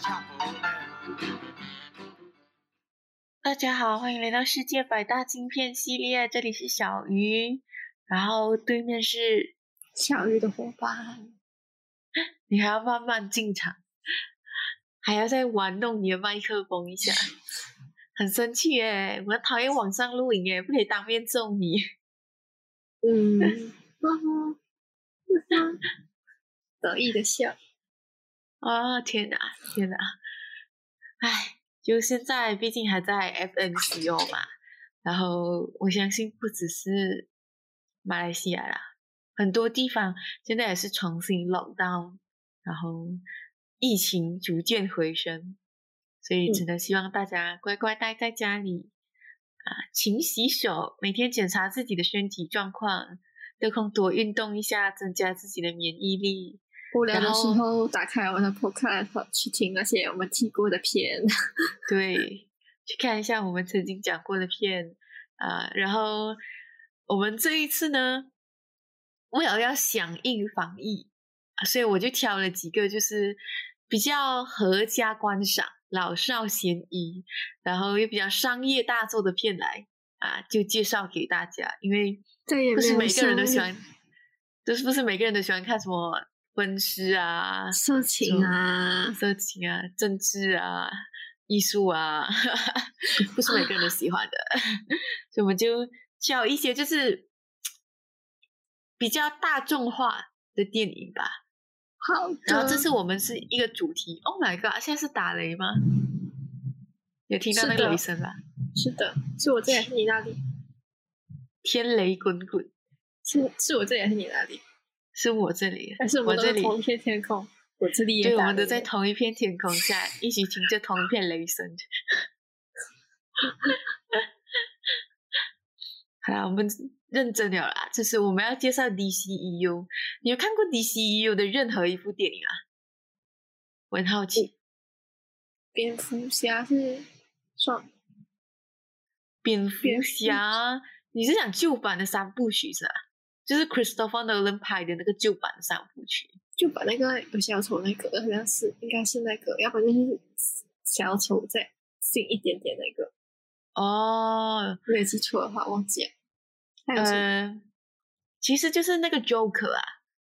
大家好，欢迎来到世界百大镜片系列，这里是小鱼，然后对面是小鱼的伙伴，你还要慢慢进场，还要再玩弄你的麦克风一下，很生气耶！我讨厌网上录影耶，不可以当面揍你。嗯，得意的笑。啊天哪，天哪！唉。就现在，毕竟还在 FNCO 嘛，然后我相信不只是马来西亚啦，很多地方现在也是重新 lock down，然后疫情逐渐回升，所以只能希望大家乖乖待在家里啊，勤洗手，每天检查自己的身体状况，得空多运动一下，增加自己的免疫力。无聊的时候，打开我的 Podcast 去听那些我们提过的片，对，去看一下我们曾经讲过的片啊。然后我们这一次呢，为了要响应防疫，所以我就挑了几个就是比较合家观赏、老少咸宜，然后又比较商业大作的片来啊，就介绍给大家。因为不是每个人都喜欢，就是不是每个人都喜欢看什么。分尸啊，色情啊，色情啊，政治啊，艺术啊，不是每个人都喜欢的，所以我们就挑一些就是比较大众化的电影吧。好，然后这次我们是一个主题。Oh my god！现在是打雷吗？有听到那个雷声吧？是的，是我这里还是你那里？天雷滚滚，是是我这里还是你那里？是我这里，还是我这里同一片天空？我这里对，我们都在同一片天空下，一起听着同一片雷声。好啦，我们认真了啦，就是我们要介绍 DCEU。你有看过 DCEU 的任何一部电影啊？我很好奇。蝙蝠侠是算？蝙蝠侠，你是讲旧版的三部曲是吧？就是 Christopher Nolan 拍的那个旧版三部曲，旧版那个有小丑那个，好像是应该是那个，要不然就是小丑再新一点点那个。哦，没记错的话，忘记了。嗯，其实就是那个 Joker 啊，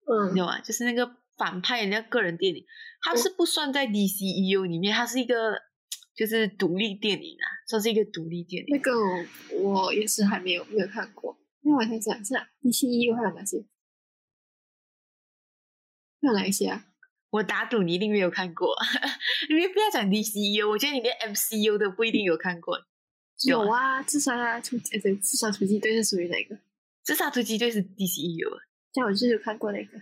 嗯，有啊，就是那个反派人家个人电影，它是不算在 DCEU 里面，它是一个就是独立电影啊，算是一个独立电影。那个我也是还没有没有看过。那我想想一下，DCU 还有哪些？还有哪一些啊？我打赌你一定没有看过，因为不要讲 DCU，我觉得你连 MCU 都不一定有看过。有啊，自杀突击，对，自杀突击队是属于哪个？自杀突击队是 DCU，但我就是看过那个。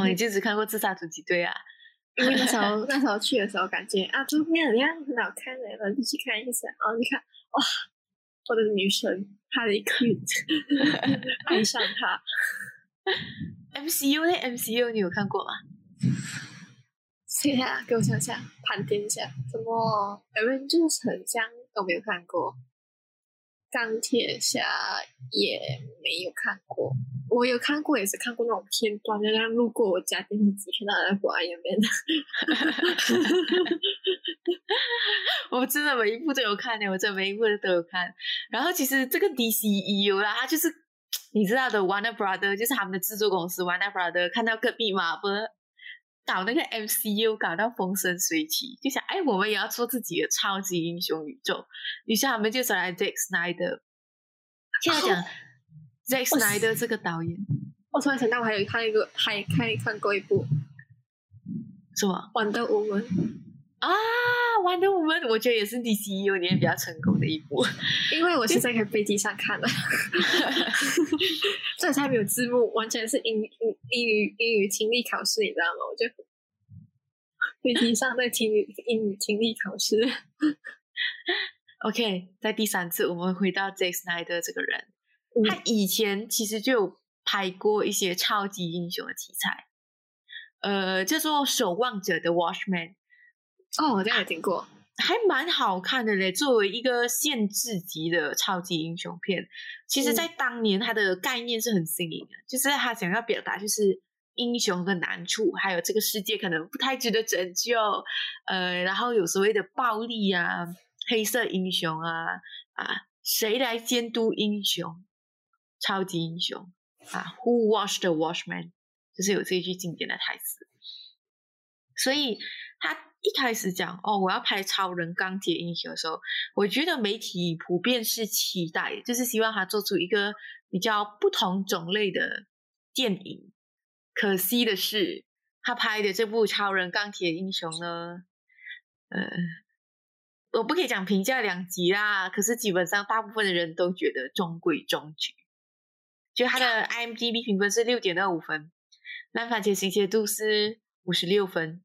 哦，你 就只看过自杀突击队啊？因为那时候 那时候去的时候，感觉啊，这片怎样很好看的，然后就去看一下。然后你看，哇，我的女神。哈利· u 爱上他。MCU 呢 MCU 你有看过吗？谁呀？给我想想，盘点一下。怎么 Avengers 很像都没有看过，钢铁侠也没有看过。我有看过，也是看过那种片段，就像路过我家电视机看到那个画面的。我真的每一部都有看的，我真的每一部都有看。然后其实这个 DCEU 啦，它就是 你知道的，Warner Brother 就是他们的制作公司，Warner Brother 看到隔壁嘛，不是搞那个 MCU 搞到风生水起，就想哎，我们也要做自己的超级英雄宇宙。于是他们就找来 Zack Snyder，现在讲。Zack Snyder 这个导演，我突然想到，我还有看一个，还看看过一部，什么《Wonder Woman》啊，《Wonder Woman》我觉得也是 DC 有年比较成功的一部，因为我是在飞机上看的，这才没有字幕，完全是英英英语英语听力考试，你知道吗？我就飞机上在听英语听力考试。OK，在第三次，我们回到 Jack Snyder 这个人。他以前其实就有拍过一些超级英雄的题材，呃，叫做《守望者》的 Watchman。哦，我这样也听过，还蛮好看的嘞。作为一个限制级的超级英雄片，其实在当年它的概念是很新颖的，就是他想要表达就是英雄的难处，还有这个世界可能不太值得拯救，呃，然后有所谓的暴力啊、黑色英雄啊啊，谁来监督英雄？超级英雄啊，Who washed the watchman？就是有这一句经典的台词。所以他一开始讲哦，我要拍超人、钢铁英雄的时候，我觉得媒体普遍是期待，就是希望他做出一个比较不同种类的电影。可惜的是，他拍的这部《超人钢铁英雄》呢，呃，我不可以讲评价两极啦。可是基本上大部分的人都觉得中规中矩，就他的 IMDB 评分是六点二五分，烂番茄新鲜度是五十六分，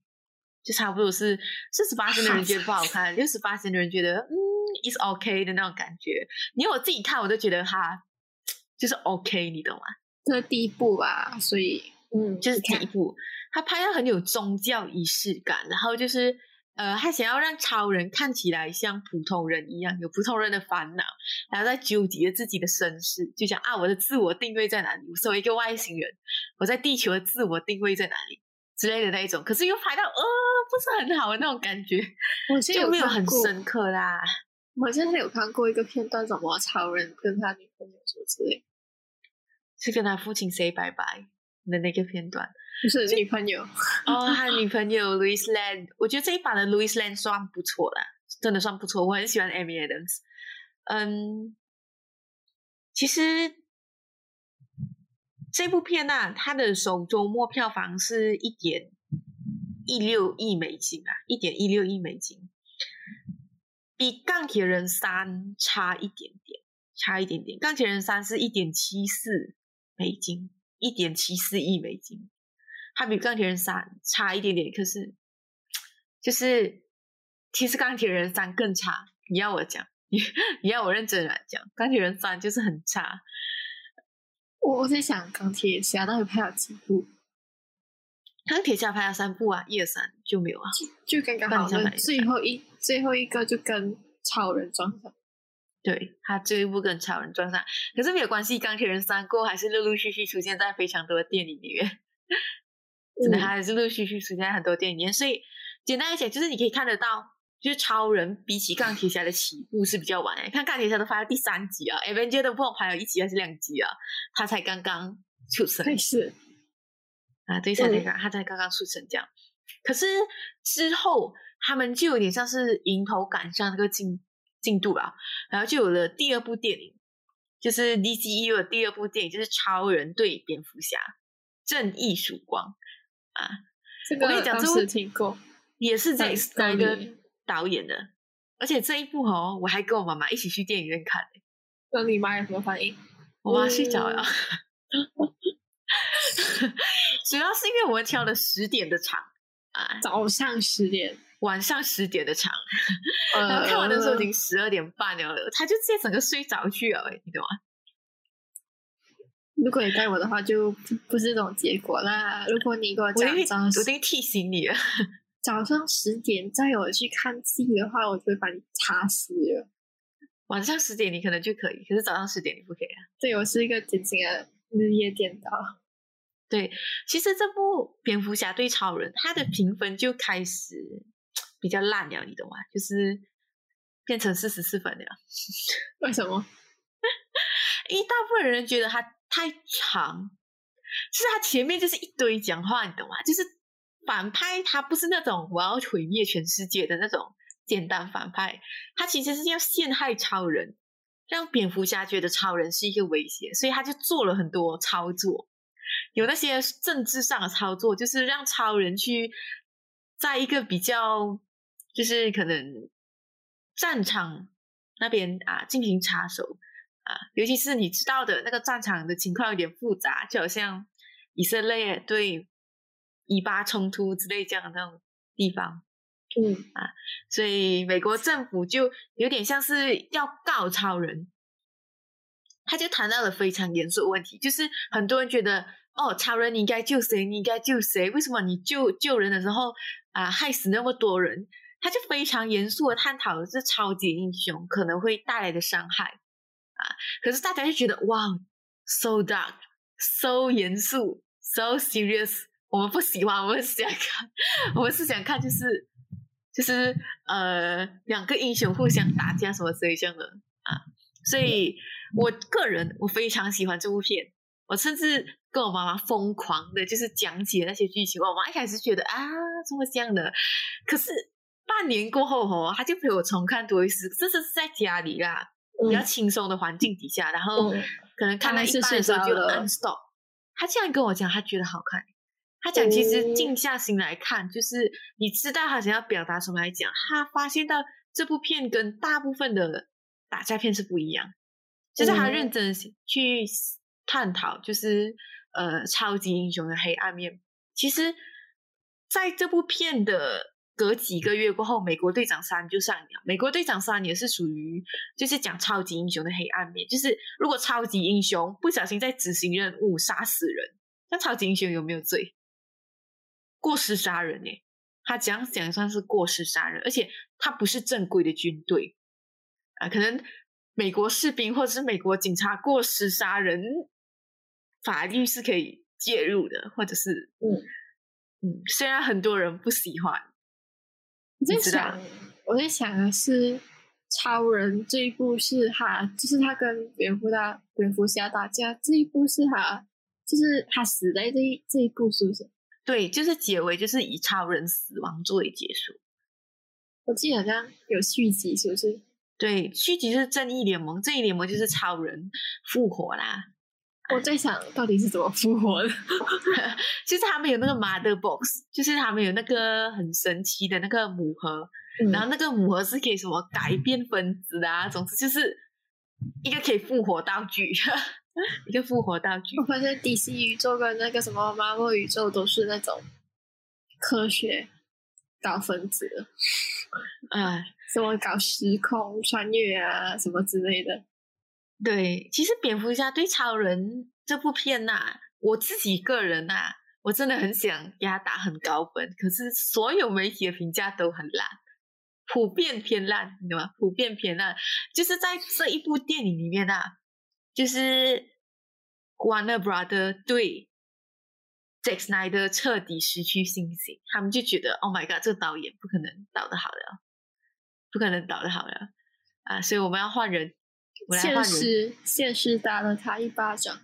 就差不多是四十八分的人觉得不好看，六十八分的人觉得嗯，is OK 的那种感觉。你我自己看，我都觉得哈就是 OK，你懂吗？这是第一部吧，所以。嗯，就是第一部，他拍的很有宗教仪式感，然后就是呃，他想要让超人看起来像普通人一样，有普通人的烦恼，然后在纠结自己的身世，就讲啊，我的自我定位在哪里？我作为一个外星人，我在地球的自我定位在哪里之类的那一种，可是又拍到呃，不是很好的那种感觉，我就没有很深刻啦。我现在有看过一个片段，什么超人跟他女朋友说之类，是跟他父亲 say 拜拜。的那个片段不是女朋友哦，他女朋友 Louis Land，我觉得这一版的 Louis Land 算不错啦，真的算不错，我很喜欢 Amy Adams。嗯，其实这部片呢，它的首周末票房是一点一六亿美金啊，一点一六亿美金，比钢铁人三差一点点，差一点点。钢铁人三是一点七四美金。一点七四亿美金，它比钢铁人三差一点点，可是就是其实钢铁人三更差。你要我讲，你 你要我认真来讲，钢铁人三就是很差。我我在想钢铁侠到底拍了几部？钢铁侠拍了三部啊，一二三就没有啊，就刚刚好最后一最后一个就跟超人撞上。对他最后一部跟超人撞上，可是没有关系。钢铁人三过还是陆陆续续出现在非常多的电影里面，真的还是陆陆续续出现在很多电影里面。所以简单来讲，就是你可以看得到，就是超人比起钢铁侠的起步是比较晚。看钢铁侠都拍到第三集啊，Avenger 都不知道拍了一集还是两集啊，他才刚刚出生。是啊，对，才刚他才刚刚出生这样。可是之后他们就有点像是迎头赶上那个进。进度了，然后就有了第二部电影，就是 DCU 的第二部电影，就是超人对蝙蝠侠，正义曙光啊！这个我跟你讲，这部听过，也是在哪一个导演的？而且这一部哦，我还跟我妈妈一起去电影院看。那你妈有什么反应？我妈睡着了，主要是因为我们挑了十点的场啊，早上十点。晚上十点的场，然后看完的时候已经十二点半了，他就直接整个睡着去了，你懂吗？如果你带我的话，就不是这种结果啦。如果你给我讲我定提醒你了。早上十点再有去看戏的话，我就会把你查死了。晚上十点你可能就可以，可是早上十点你不可以啊。对我是一个典型的日夜颠倒。对，其实这部蝙蝠侠对超人，它的评分就开始。比较烂了，你懂吗？就是变成四十四分了。为什么？因为大部分人觉得它太长，就是它前面就是一堆讲话，你懂吗？就是反派他不是那种我要毁灭全世界的那种简单反派，他其实是要陷害超人，让蝙蝠侠觉得超人是一个威胁，所以他就做了很多操作，有那些政治上的操作，就是让超人去在一个比较。就是可能战场那边啊进行插手啊，尤其是你知道的那个战场的情况有点复杂，就好像以色列对以巴冲突之类这样的那种地方，嗯啊，所以美国政府就有点像是要告超人，他就谈到了非常严肃的问题，就是很多人觉得哦，超人你应该救谁？你应该救谁？为什么你救救人的时候啊害死那么多人？他就非常严肃的探讨了这超级英雄可能会带来的伤害啊，可是大家就觉得哇，so dark，so 严肃 so serious，我们不喜欢，我们是想看，我们是想看就是就是呃两个英雄互相打架什么之类这样的啊，所以我个人我非常喜欢这部片，我甚至跟我妈妈疯狂的就是讲解那些剧情，我妈一开始觉得啊怎么这样的，可是半年过后哦，她就陪我重看多一次，这是在家里啦。比较轻松的环境底下，然后可能看到一半的时候就 unstop。他这样跟我讲，他觉得好看。他讲其实静下心来看，就是你知道他想要表达什么来讲。他发现到这部片跟大部分的打架片是不一样，就是他认真去探讨，就是呃超级英雄的黑暗面。其实在这部片的。隔几个月过后，美国队长三就上了。美国队长三也是属于，就是讲超级英雄的黑暗面。就是如果超级英雄不小心在执行任务杀死人，那超级英雄有没有罪？过失杀人呢？他这样讲算是过失杀人，而且他不是正规的军队啊。可能美国士兵或者是美国警察过失杀人，法律是可以介入的，或者是嗯嗯，虽然很多人不喜欢。我在想，我在想的是，超人这一部是他，就是他跟蝙蝠大蝙蝠侠打架这一部是他，就是他死在这一这一部是不是？对，就是结尾就是以超人死亡作为结束。我记得好像有续集，是不是？对，续集是正义联盟，正义联盟就是超人复活啦。我在想到底是怎么复活的？就是他们有那个 mother box，就是他们有那个很神奇的那个母盒，然后那个母盒是可以什么改变分子啊，总之就是一个可以复活道具，一个复活道具。我发现 DC 宇宙跟那个什么 Marvel 宇宙都是那种科学搞分子，哎，什么搞时空穿越啊，什么之类的。对，其实蝙蝠侠对超人这部片呐，我自己个人呐，我真的很想给他打很高分，可是所有媒体的评价都很烂，普遍偏烂，你懂吗？普遍偏烂，就是在这一部电影里面啊，就是 Warner Brother 对 Zack Snyder 彻底失去信心，他们就觉得 Oh my God，这个导演不可能导的好的，不可能导的好的啊，所以我们要换人。现实，现实打了他一巴掌。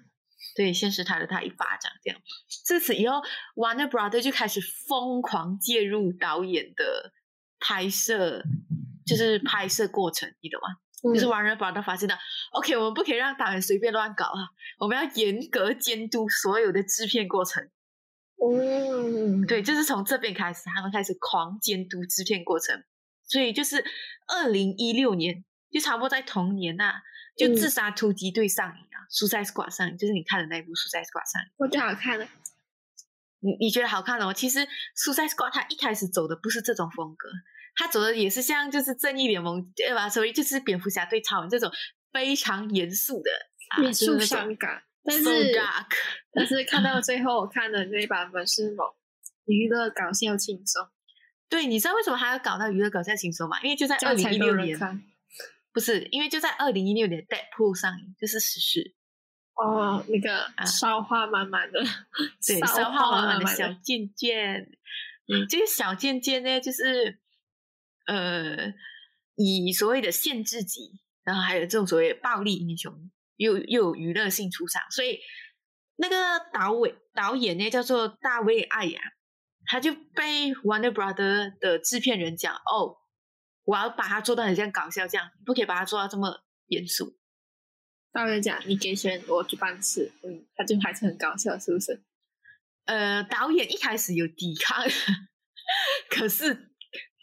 对，现实打了他一巴掌。这样，自此以后，Warner Brother 就开始疯狂介入导演的拍摄，就是拍摄过程，你懂吗？就是 Warner Brother 发现到，OK，我们不可以让导演随便乱搞啊，我们要严格监督所有的制片过程。嗯，对，就是从这边开始，他们开始狂监督制片过程。所以，就是二零一六年，就差不多在同年呐。就自杀突击队上映啊，苏塞斯挂上映，就是你看的那一部苏塞斯挂上映，我觉得好看的。你你觉得好看哦？其实苏塞斯挂他一开始走的不是这种风格，他走的也是像就是正义联盟对吧？所以就是蝙蝠侠对超人这种非常严肃的严肃伤感。但是但是看到最后我看的那版本是某娱乐搞笑轻松。对，你知道为什么还要搞到娱乐搞笑轻松吗？因为就在二零一六年。不是，因为就在二零一六年《Deadpool》上映，就是实事。哦，那个烧花满满的，对，烧花满满的小贱贱。嗯，这个小贱贱呢，就是呃，以所谓的限制级，然后还有这种所谓暴力英雄，又又有娱乐性出场，所以那个导演导演呢叫做大卫艾雅，他就被 Warner Brother 的制片人讲哦。我要把它做到很像搞笑这样，不可以把它做到这么严肃。大卫讲你给钱我去办事，嗯，他就还是很搞笑，是不是？呃，导演一开始有抵抗，可是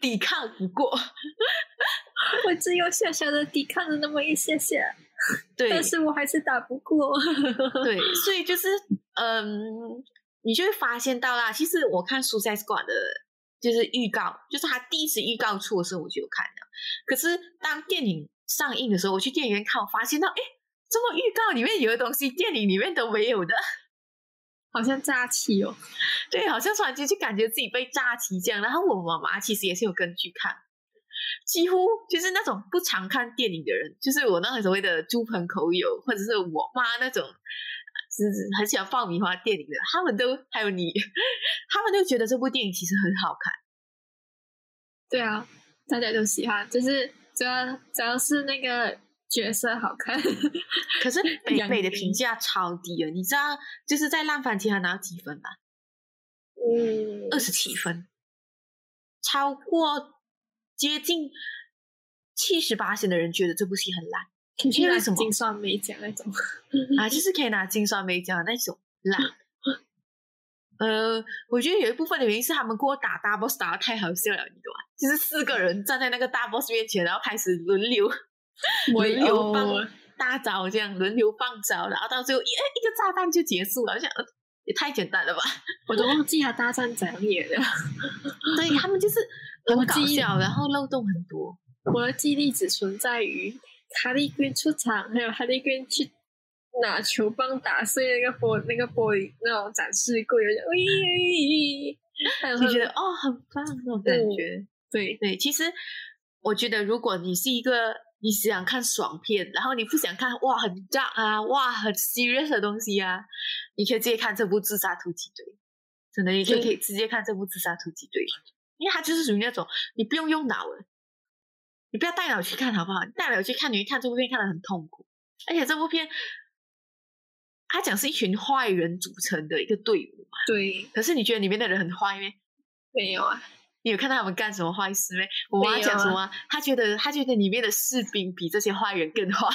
抵抗不过，我只有小小的抵抗了那么一些些，对，但是我还是打不过。对，所以就是嗯，你就会发现到啦，其实我看《苏塞斯馆》的。就是预告，就是他第一次预告出的时候我就有看了。可是当电影上映的时候，我去电影院看，我发现到，哎，这么预告里面有的东西，电影里面都没有的，好像炸气哦。对，好像突然间就感觉自己被炸气这样。然后我妈妈其实也是有跟去看，几乎就是那种不常看电影的人，就是我那个所谓的猪朋狗友，或者是我妈那种，狮子，很喜欢爆米花电影的，他们都还有你，他们都觉得这部电影其实很好看。对啊，大家都喜欢，就是主要主要是那个角色好看。可是 北杨北的评价超低了，你知道就是在烂番茄他拿到几分吗？嗯，二十七分，超过接近七十八线的人觉得这部戏很烂因为什么金酸梅奖那种。啊，就是可以拿金酸梅奖的那种烂。呃，我觉得有一部分的原因是他们给我打大 boss 打的太好笑了，你懂吗？就是四个人站在那个大 boss 面前，然后开始轮流 轮流放哦大招，这样轮流放招，然后到最后一哎一个炸弹就结束了，我想呃也太简单了吧？我都忘记他大战怎样演了。对他们就是很搞笑，然后漏洞很多。我的记忆力只存在于哈利君出场，还有哈利君去拿球棒打碎那个玻那个玻璃那种展示柜，有点喂，还有他就觉得哦很棒那种感嗯觉。对对，其实我觉得，如果你是一个你只想看爽片，然后你不想看哇很 dark 啊，哇很 serious 的东西啊，你可以直接看这部《自杀突击队》。真的，你可以可以直接看这部《自杀突击队》，因为它就是属于那种你不用用脑的，你不要带脑去看好不好？你带脑去看，你会看这部片看得很痛苦。而且这部片，它讲是一群坏人组成的一个队伍嘛，对，可是你觉得里面的人很坏咩？没有啊，你有看到他们干什么坏事没？我妈讲什么啊？她觉得她觉得里面的士兵比这些坏人更坏。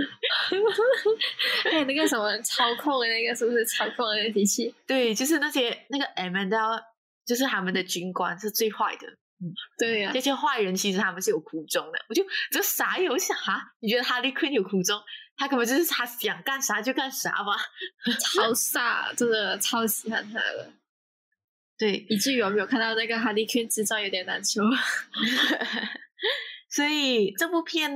还有那个什么操控的那个是不是操控的那个机器？对，就是那些那个 Amanda，就是他们的军官是最坏的。嗯 对呀、这些坏人其实他们是有苦衷的。我就就傻眼，我想哈，你觉得哈利坤有苦衷？他根本就是他想干啥就干啥吧。超傻，真的超喜欢他的，对，以至于我没有看到那个哈利坤制造有点难受。所以这部片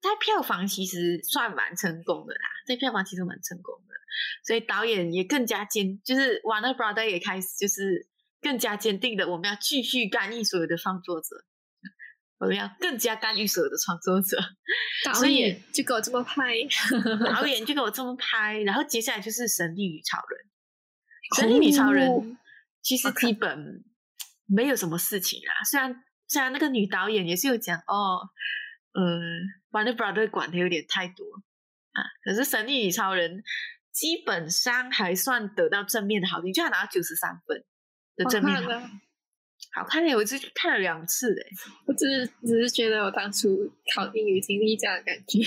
在票房其实算蛮成功的啦，在票房其实蛮成功的，所以导演也更加坚，就是 Warner Brother 也开始就是更加坚定的，我们要继续干预所有的创作者，我们要更加干预所有的创作者。导演就给我这么拍，导演就给我这么拍，然后接下来就是《神力女超人》。《神力女超人》哦其实基本没有什么事情啊，虽然虽然那个女导演也是有讲哦，呃，Warner Brother 管的有点太多啊，可是《神力女超人》基本上还算得到正面的好评，就还拿到九十三分的正面好评，好看的，我只看了两次诶，我只是只是觉得我当初考英语听力这样的感觉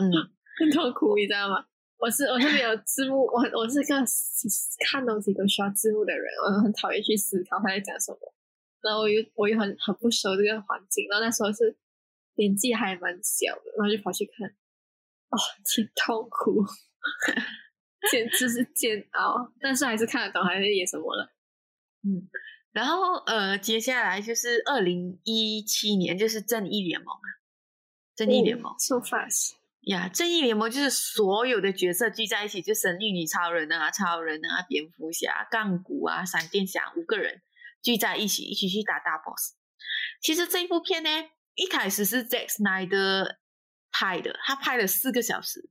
嗯，很痛苦，你知道吗？我是我是没有字幕，我我是个看东西都需要字幕的人，我很讨厌去思考他在讲什么，然后我又我又很很不熟这个环境，然后那时候是年纪还蛮小的，然后就跑去看，哦，挺痛苦，简直是煎熬，但是还是看得懂还是演什么了。嗯，然后呃，接下来就是二零一七年，就是正义联盟啊，正义联盟。so fast，呀正义联盟就是所有的角色聚在一起，就神力女超人啊、超人啊、蝙蝠侠、杠骨啊、闪电侠五个人聚在一起，一起去打大 boss。其实这一部片呢，一开始是 Zack Snyder 拍的，他拍了四个小时，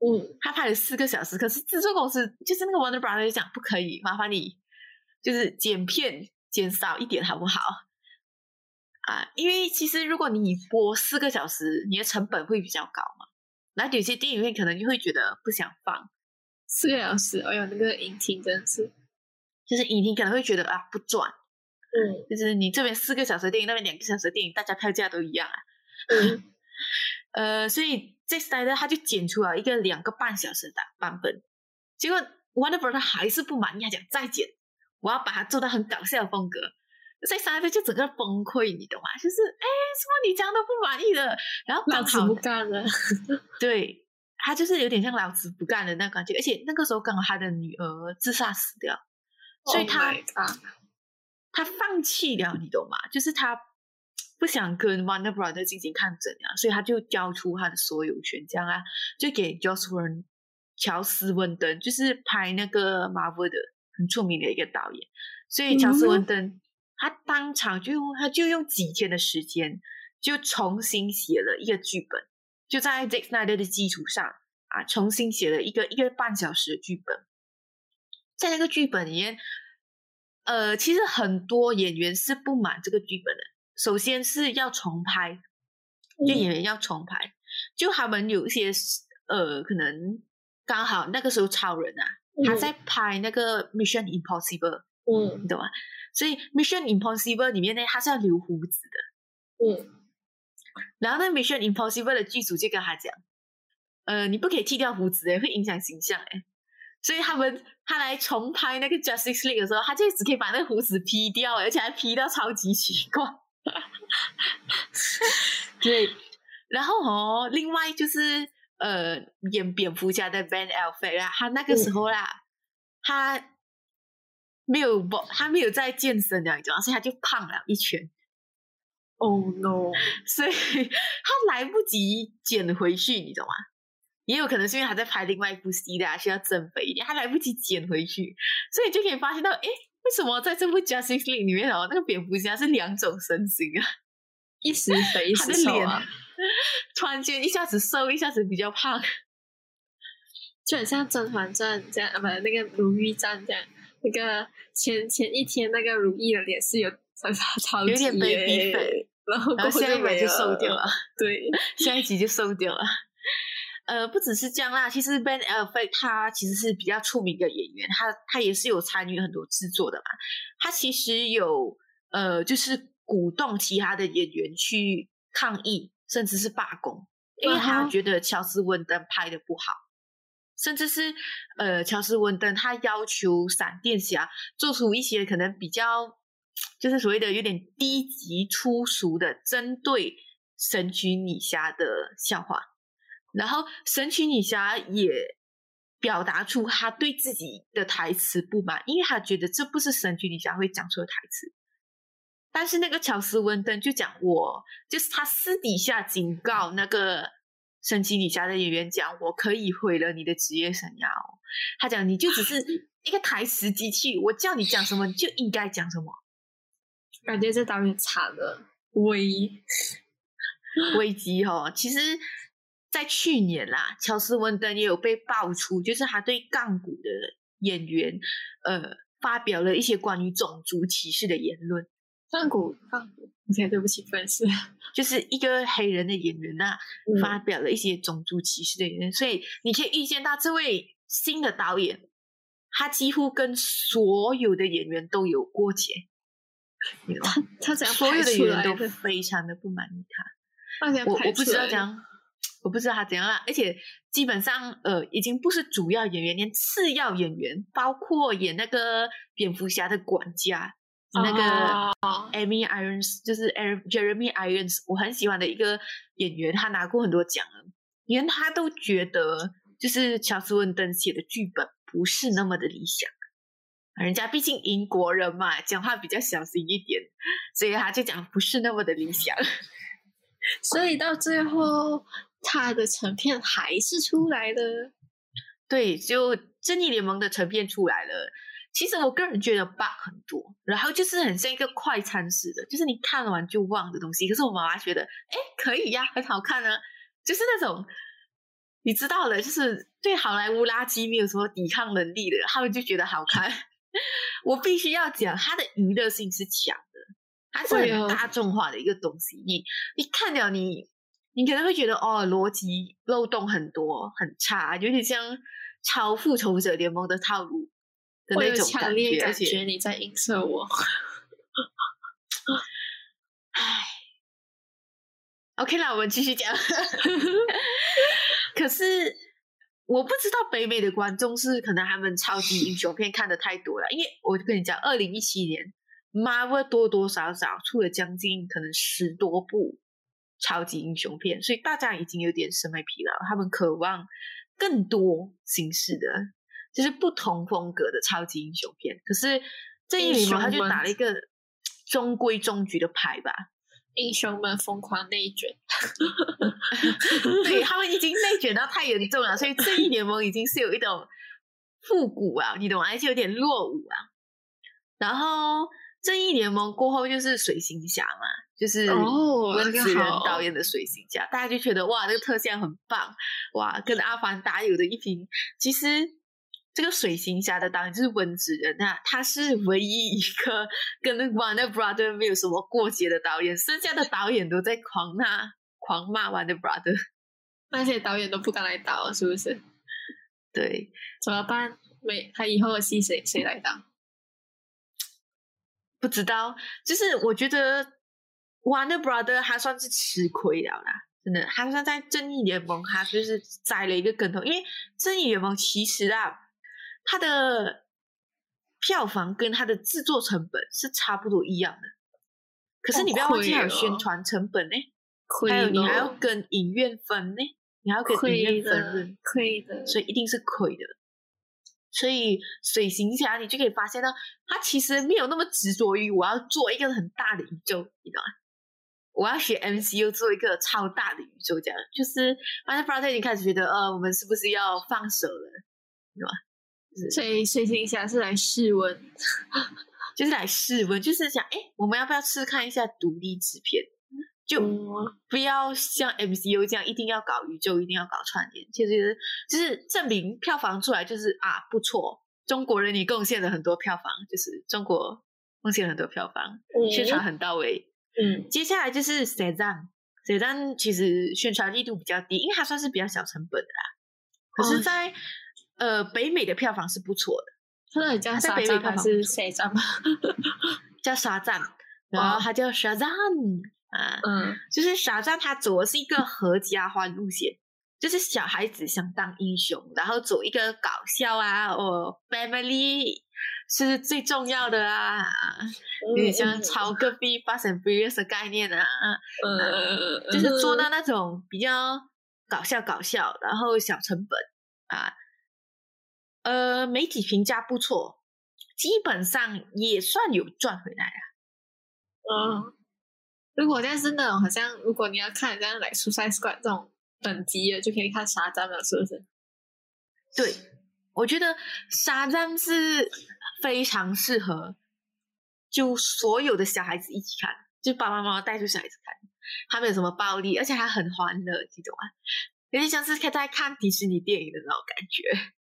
嗯，他拍了四个小时，可是制作公司就是那个 Wonder Brother 就讲不可以，麻烦你就是剪片减少一点好不好？啊，因为其实如果你播四个小时，你的成本会比较高嘛。然后有些电影院可能就会觉得不想放，四个小时，哎呦，那个影厅真的是，就是影厅可能会觉得啊不赚，嗯就是你这边四个小时的电影，那边两个小时的电影，大家票价都一样啊。嗯，呃，所以这 Snyder 他就剪出了一个两个半小时的版本，结果 Warner Bros 还是不满意，他讲再剪，我要把它做到很搞笑的风格。所以 Snyder 就整个崩溃，你懂吗？就是哎，什么你这样都不满意的，然后刚好老子不干了。对他就是有点像老子不干的那感觉，而且那个时候刚好他的女儿自杀死掉，所以 Oh 他他放弃了，你懂吗？就是他不想跟 Warner Brother 进行抗争啊，所以他就交出他的所有权，这样啊，就给 Joss Whedon 乔斯温登，就是拍那个 Marvel 的很出名的一个导演，所以乔斯温登、他当场就用他就用几天的时间就重新写了一个剧本，就在 Zack Snyder 的基础上，啊，重新写了一个一个半小时的剧本，在那个剧本里面，呃，其实很多演员是不满这个剧本的。首先是要重拍，就演员要重拍，就他们有一些呃，可能刚好那个时候超人啊，他在拍那个 Mission Impossible，嗯，你懂吗？所以 Mission Impossible 里面呢，他是要留胡子的，嗯，然后那 Mission Impossible 的剧组就跟他讲，呃，你不可以剃掉胡子诶，会影响形象诶。所以他们他来重拍那个 Justice League 的时候，他就只可以把那个胡子 P 掉，而且还 P 到超级奇怪。对，然后哦，另外就是呃，演蝙蝠侠的 Ben Affleck 啦，他那个时候啦，他没有不，他没有在健身了，你知道吗？所以他就胖了一圈。Oh no！所以他来不及减回去，你懂吗？也有可能是因为他在拍另外一部戏的，需要增肥一点，他来不及减回去，所以就可以发现到，哎，为什么在这部 Justice League 里面哦，那个蝙蝠侠是两种身形啊？一时肥一时瘦啊，突然间一下子瘦，一下子比较胖。就很像《甄嬛传》这样，啊，不，那个《如懿传》这样。那个前前一天那个如意的脸是有超超有点级 baby 耶 face 然后然后一秒就瘦掉了，对，下一集就瘦掉了。呃，不只是这样啦，其实 Ben Affleck 他其实是比较出名的演员，他他也是有参与很多制作的嘛。他其实有呃，就是鼓动其他的演员去抗议，甚至是罢工，因为他觉得乔斯温登拍的不好，甚至是呃，乔斯温登他要求闪电侠做出一些可能比较就是所谓的有点低级粗俗的针对神奇女侠的笑话。然后神奇女侠也表达出她对自己的台词不满，因为她觉得这不是神奇女侠会讲出的台词。但是那个乔斯温登就讲我，就是他私底下警告那个神奇女侠的演员讲，我可以毁了你的职业生涯哦。他讲你就只是一个台词机器，我叫你讲什么你就应该讲什么。感觉这导演惨了，危，危机哦，其实，在去年啦，乔斯温登也有被爆出，就是他对杠骨的演员，呃，发表了一些关于种族歧视的言论。杠骨杠骨，OK，对不起，不认识。就是一个黑人的演员呐、嗯发表了一些种族歧视的言论，所以你可以预见到这位新的导演，他几乎跟所有的演员都有过节，他？他怎样所有拍的演员都出来的？非常的不满意他。我我不知道怎样，我不知道他怎样啦。而且基本上，呃，已经不是主要演员，连次要演员，包括演那个蝙蝠侠的管家，那个哦 Amy Irons，就是 Jeremy Irons，我很喜欢的一个演员，他拿过很多奖了，连他都觉得，就是乔斯温登写的剧本不是那么的理想。人家毕竟英国人嘛，讲话比较小心一点，所以他就讲不是那么的理想。所以到最后，他的成片还是出来了。对，就正义联盟的成片出来了。其实我个人觉得 bug 很多，然后就是很像一个快餐式的，就是你看完就忘的东西。可是我妈妈觉得，哎，可以呀，很好看啊，就是那种你知道了，就是对好莱坞垃圾没有什么抵抗能力的，他们就觉得好看。我必须要讲，它的娱乐性是强的，它是很大众化的一个东西。你你看了你，你可能会觉得哦，逻辑漏洞很多，很差，有点像超复仇者联盟的套路的那种感觉，而强烈感且觉你在影射我。唉，OK 啦，我们继续讲。可是我不知道北美的观众是可能他们超级英雄片看的太多了，因为我就跟你讲，二零一七年 Marvel 多多少少出了将近可能十多部超级英雄片，所以大家已经有点审美疲劳，他们渴望更多形式的，就是不同风格的超级英雄片。可是正义联盟他就打了一个中规中矩的牌吧，英雄们疯狂内卷，对他们已经内卷到太严重了，所以正义联盟已经是有一种复古啊，你懂吗？而且有点落伍啊。然后正义联盟过后就是水行侠嘛，就是哦温子仁这个好导演的《水行侠》，大家就觉得哇，这个特效很棒，哇，跟《阿凡达》有的一拼。其实这个《水行侠》的导演就是温子仁啊，他是唯一一个跟 Warner Brother 没有什么过节的导演，剩下的导演都在狂骂、狂骂 Warner Brother。那些导演都不敢来导，是不是？对，怎么办？没，他以后的戏谁谁来导？不知道，就是我觉得 Warner Brother 他算是吃亏了啦，真的，他算在正义联盟，他就是栽了一个跟头，因为正义联盟其实啊，它的票房跟它的制作成本是差不多一样的，可是你不要忘记还有宣传成本呢，亏还有你还要跟影院分呢，你还要跟影亏院分的润，，亏的，所以一定是亏的。所以水行侠你就可以发现到，他其实没有那么执着于我要做一个很大的宇宙，你知道吗？我要学 MCU 做一个超大的宇宙，这样就是 Warner Brother 已经开始觉得，呃，我们是不是要放手了，对吧？就是所以水行侠是来试温，就是来试温，就是想，哎，我们要不要试看一下独立制片？就嗯不要像 MCU 这样一定要搞宇宙，一定要搞串联。其实就是证明票房出来就是啊不错，中国人你贡献了很多票房，就是中国贡献了很多票房，宣传很到位。嗯接下来就是《血战》，《血战》其实宣传力度比较低，因为它算是比较小成本的啦。可是哦在，呃北美的票房是不错的，他那里叫在沙北美票房赞还是谁战吗？叫《沙赞》，然后他叫《沙赞》啊，嗯。就是沙赞他走的是一个合家欢路线，就是小孩子想当英雄，然后走一个搞笑啊，哦，family 是最重要的啊，有点像超隔壁 Fast and Furious 的概念啊，嗯，就是做到那种比较搞笑搞笑，然后小成本啊，呃，媒体评价不错，基本上也算有赚回来啊。嗯，如果但是那种好像，如果你要看这样来 Suicide Squad 这种等级的，就可以看沙赞了，是不是？对，我觉得沙赞是非常适合就所有的小孩子一起看，就爸爸妈妈带着小孩子看，他没有什么暴力，而且还很欢乐，你懂吗？有点像是在看迪士尼电影的那种感觉。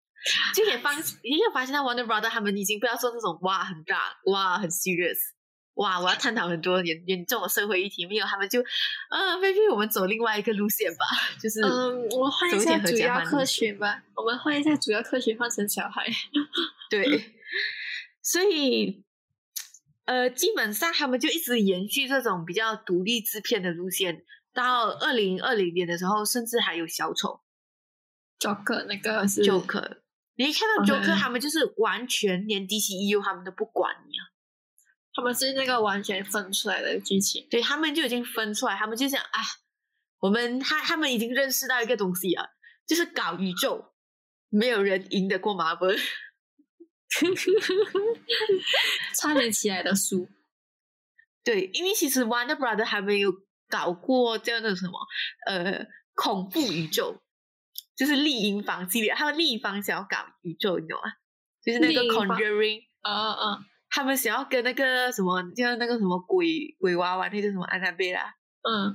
就可以发，你也发现到 Wonder Brother 他们已经不要做那种哇很大哇很 serious 哇我要探讨很多严严重的社会议题，没有他们就啊 maybe 我们走另外一个路线吧，就是嗯，我们换一下主要科学吧，我们换一下主要科学换成小孩。对，所以呃，基本上他们就一直延续这种比较独立制片的路线，到二零二零年的时候，甚至还有小丑 Joker 那个是 Joker。你一看到 OK Joker，他们就是完全连 DCEU 他们都不管你啊，他们是那个完全分出来的剧情。对他们就已经分出来，他们就想啊，我们他他们已经认识到一个东西啊，就是搞宇宙，没有人赢得过 Marvel。差点起来的书，对，因为其实 Wonder Brother 还没有搞过叫那什么呃恐怖宇宙，就是丽婴房系列，他们丽婴房想要搞宇宙，你懂吗？就是那个 Conjuring，嗯嗯他们想要跟那个什么，就是那个什么鬼鬼娃娃，那个什么安娜贝拉，嗯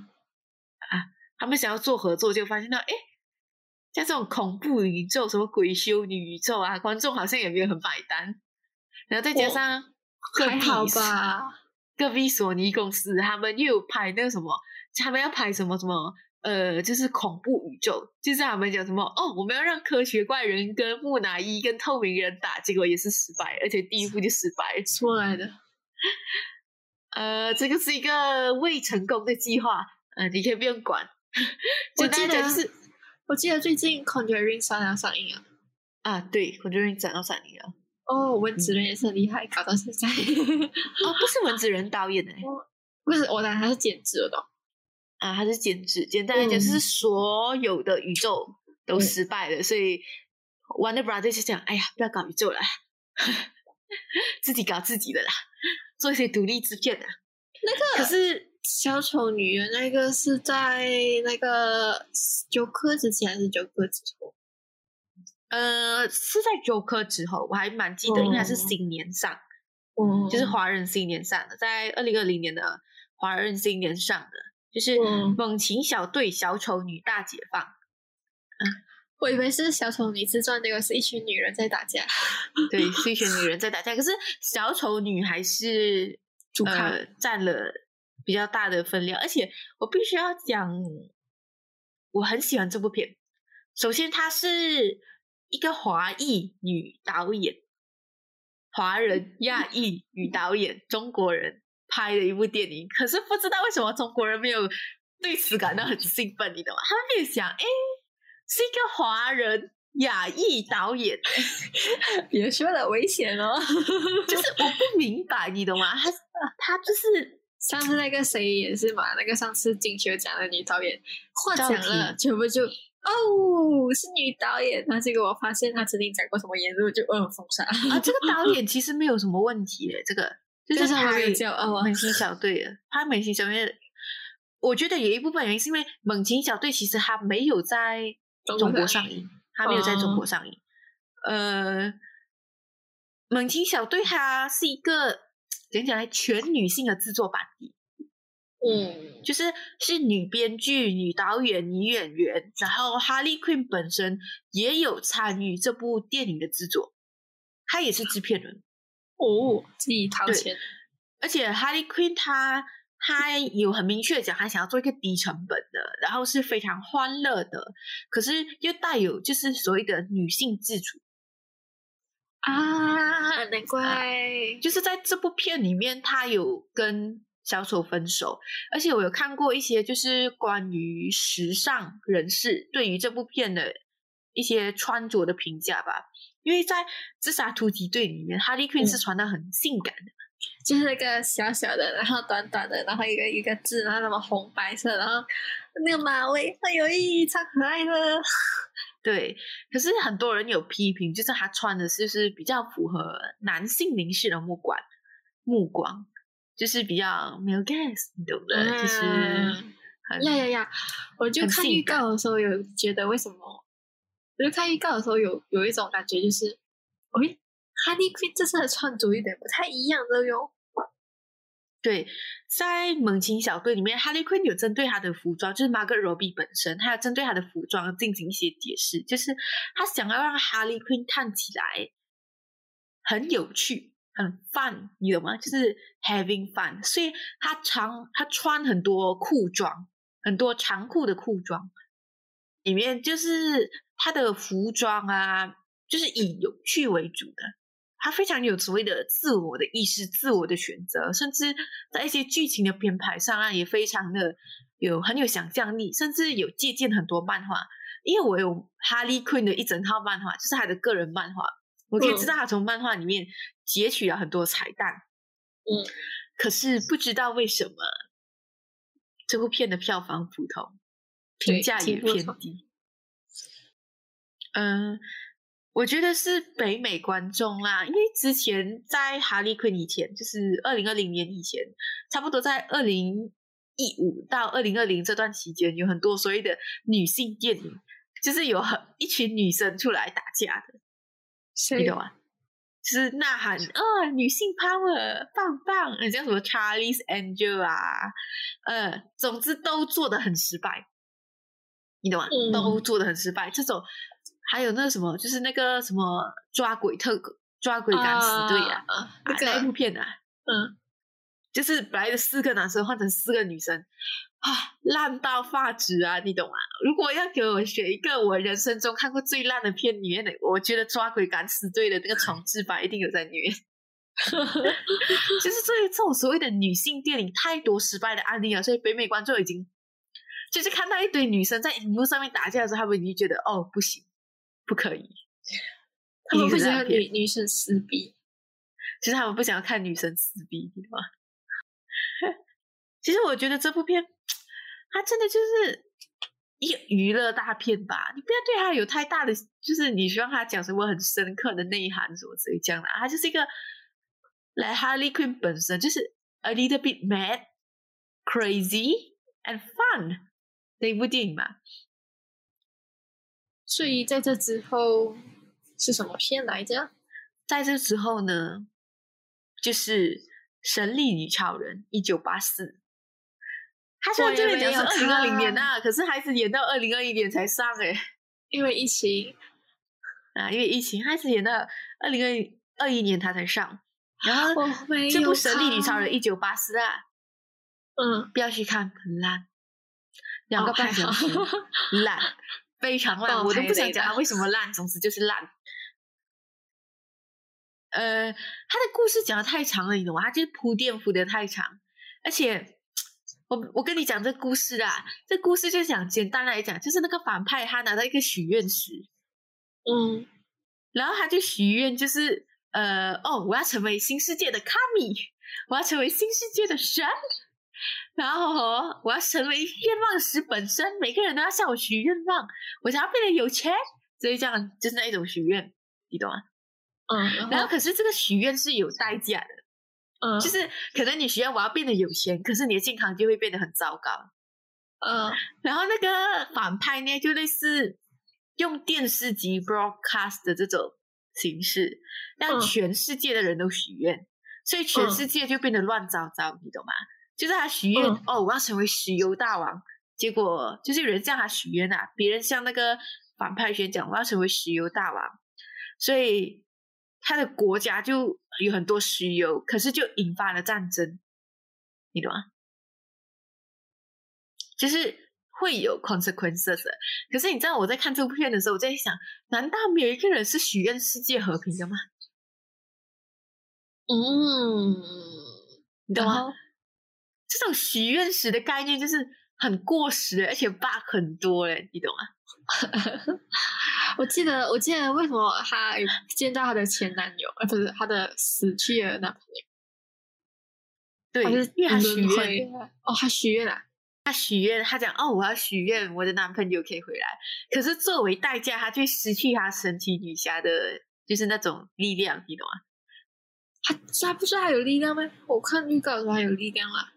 啊，他们想要做合作，就发现到哎，像这种恐怖宇宙，什么鬼修女宇宙啊，观众好像也没有很买单，然后再加上各还好吧。隔壁索尼公司他们又有拍那个什么，他们要拍什么什么，呃，就是恐怖宇宙，就是他们讲什么哦，我们要让科学怪人跟木乃伊跟透明人打，结果也是失败，而且第一部就失败。出来的，呃，这个是一个未成功的计划，呃，你可以不用管。我记得是我记得最近《Conjuring 三》要上映啊。啊，对，我就认讲到上映了。哦，文子仁也是很厉害，搞到现在。哦，不是文子仁导演的、不是，我当然是剪辑的哦。啊，他是剪纸。简单来讲，就是嗯所有的宇宙都嗯失败了，所以 Wonder Brothers 就讲：“哎呀，不要搞宇宙了，自己搞自己的啦，做一些独立制片的。”那个可是小丑女的那个是在那个九科之前还是九科之后？呃，是在 Joker 之后，我还蛮记得，因为它是哦新年上，嗯就是华人新年上的，在二零二零年的华人新年上的，就是嗯猛禽小队小丑女大解放。我以为是小丑女自传，那个是一群女人在打架。对，是一群女人在打架，可是小丑女还是 主咖呃占了比较大的分量，而且我必须要讲，我很喜欢这部片。首先，她是一个华裔女导演，华人 亚裔女导演，中国人拍的一部电影，可是不知道为什么中国人没有对此感到很兴奋，你懂吗？他们没有想，哎，是一个华人亚裔导演，别说了，危险哦！就是我不明白，你懂吗？他他就是上次那个谁也是嘛，那个上次金球奖的女导演获奖了，全部就哦是女导演，然后结果我发现她曾经讲过什么言论，就嗯封杀。啊，这个导演其实没有什么问题耶，这个就就是是他拍没有骄傲啊猛禽小队的，他猛禽小队，我觉得有一部分原因是因为猛禽小队其实它没有在中中国上映国上映，它没有在中哦国上映。呃，猛禽小队它是一个怎么讲呢？全女性的制作版底，嗯，就是是女编剧、女导演、女演员，然后哈利 Queen 本身也有参与这部电影的制作，她也是制片人。哦，自己掏钱，而且哈利 Queen 他他有很明确讲，他想要做一个低成本的，然后是非常欢乐的，可是又带有就是所谓的女性自主。啊，难怪就是在这部片里面，他有跟小丑分手，而且我有看过一些就是关于时尚人士对于这部片的一些穿着的评价吧。因为在《自杀突击队》里面，哈利 Queen 是嗯穿的很性感的，就是那个小小的，然后短短的，然后一个一个字，然后什么红白色，然后那个马尾，哎呦咦，超可爱的。对，可是很多人有批评，就是他穿的是不是比较符合男性凝视的目光，目光就是比较没有 gas，你懂的，就是嗯很呀呀呀！我就看预告的时候有觉得为什么？我就看预告的时候有有一种感觉，就是，喂，哈利 Queen 这次的穿着有点不太一样的哟。对，在猛禽小队里面，哈利 Queen 有针对他的服装，就是 Margot Robbie 本身，他有针对他的服装进行一些解释，就是他想要让哈利 Queen 看起来很有趣、很 fun，你懂吗？就是 having fun，所以他常他穿很多裤装，很多长裤的裤装，里面就是他的服装啊，就是以有趣为主的。他非常有所谓的自我的意识、自我的选择，甚至在一些剧情的编排上啊，也非常的有很有想象力，甚至有借鉴很多漫画。因为我有哈利 Queen 的一整套漫画，就是他的个人漫画，我可以知道他从漫画里面截取了很多彩蛋。嗯，可是不知道为什么这部片的票房普通，评价也偏低。嗯，我觉得是北美观众啦，因为之前在哈利 Queen 以前，就是二零二零年以前，差不多在二零一五到二零二零这段期间，有很多所谓的女性电影，就是有很一群女生出来打架的，谁你懂吗？就是呐喊啊、女性 power 棒棒，你像什么 Charlie's Angel 啊，呃，总之都做的很失败，你懂吗？嗯都做的很失败。这种还有那个什么，就是那个什么抓鬼特抓鬼敢死队啊，啊，那啊那一部片啊，嗯，就是本来的四个男生换成四个女生，啊，烂到发指啊，你懂吗？如果要给我选一个我人生中看过最烂的片里面的，我觉得《抓鬼敢死队》的那个重置版一定有在里面。就是对于这种所谓的女性电影太多失败的案例了，所以北美观众已经就是看到一堆女生在荧幕上面打架的时候，他们已经觉得哦不行，不可以，他们不一定是烂片喜欢女女生撕逼，其实他们不想要看女生撕逼，你？其实我觉得这部片，它真的就是一个娱乐大片吧。你不要对它有太大的，就是你希望它讲什么很深刻的内涵什么之类这样的。它就是一个来 Harley Quinn 本身就是 a little bit mad, crazy and fun 的一部电影嘛。所以在这之后是什么片来着？在这之后呢，就是《神力女超人》一九八四。他虽然我也这边讲是二零二零年呐啊，可是还是演到二零二一年才上哎、因为疫情，啊，因为疫情，还是演到二零二二一年他才上。然后这部《神力女超人一九八四》啊，嗯，不要去看，很烂，两个半小时，好 烂，非常烂，我都不想讲它为什么烂，总之就是烂。呃，他的故事讲的太长了，你懂吗？他就是铺垫铺的太长，而且我我跟你讲这故事啊，这故事就讲简单来讲，就是那个反派他拿到一个许愿石，嗯，然后他就许愿，就是呃，哦，我要成为新世界的卡米，我要成为新世界的神，然后哦我要成为愿望石本身，每个人都要向我许愿望，我想要变得有钱，所以这样就是那一种许愿，你懂吗？嗯，然后可是这个许愿是有代价的，嗯，就是可能你许愿我要变得有钱，可是你的健康就会变得很糟糕。嗯然后那个反派呢，就类似用电视机 broadcast 的这种形式，让嗯全世界的人都许愿，所以全嗯世界就变得乱糟糟，你懂吗？就是他许愿、嗯哦，我要成为石油大王，结果就是有人向他许愿啊，别人向那个反派宣讲我要成为石油大王，所以他的国家就有很多石油，可是就引发了战争，你懂吗？就是会有 consequences 的。可是你知道我在看这部片的时候，我在想，难道没有一个人是许愿世界和平的吗？嗯，你懂吗？这种许愿石的概念就是很过时，而且 bug 很多嘞，你懂吗？我记得，我记得为什么她有见到她的前男友，呃，不是她的死去的男朋友，对，还是因为他许愿，哦，她许愿了，他许愿，他讲哦，我要许愿，我的男朋友可以回来。可是作为代价，他就会失去他神奇女侠的，就是那种力量，你懂吗？她她不是还有力量吗？我看预告的时候还有力量啦。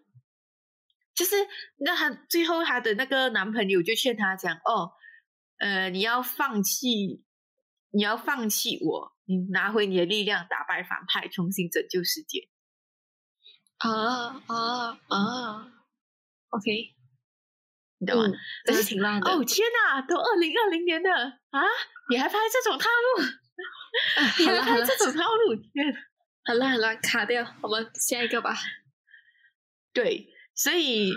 就是那他最后他的那个男朋友就劝他讲哦，呃，你要放弃，你要放弃我，你拿回你的力量，打败反派，重新拯救世界。啊啊啊！OK，你懂吗？嗯，真的挺烂的。哦天哪，都二零二零年了啊！你还拍这种套路？还拍这，种套路？天哪！好了好了，卡掉，我们下一个吧。对，所以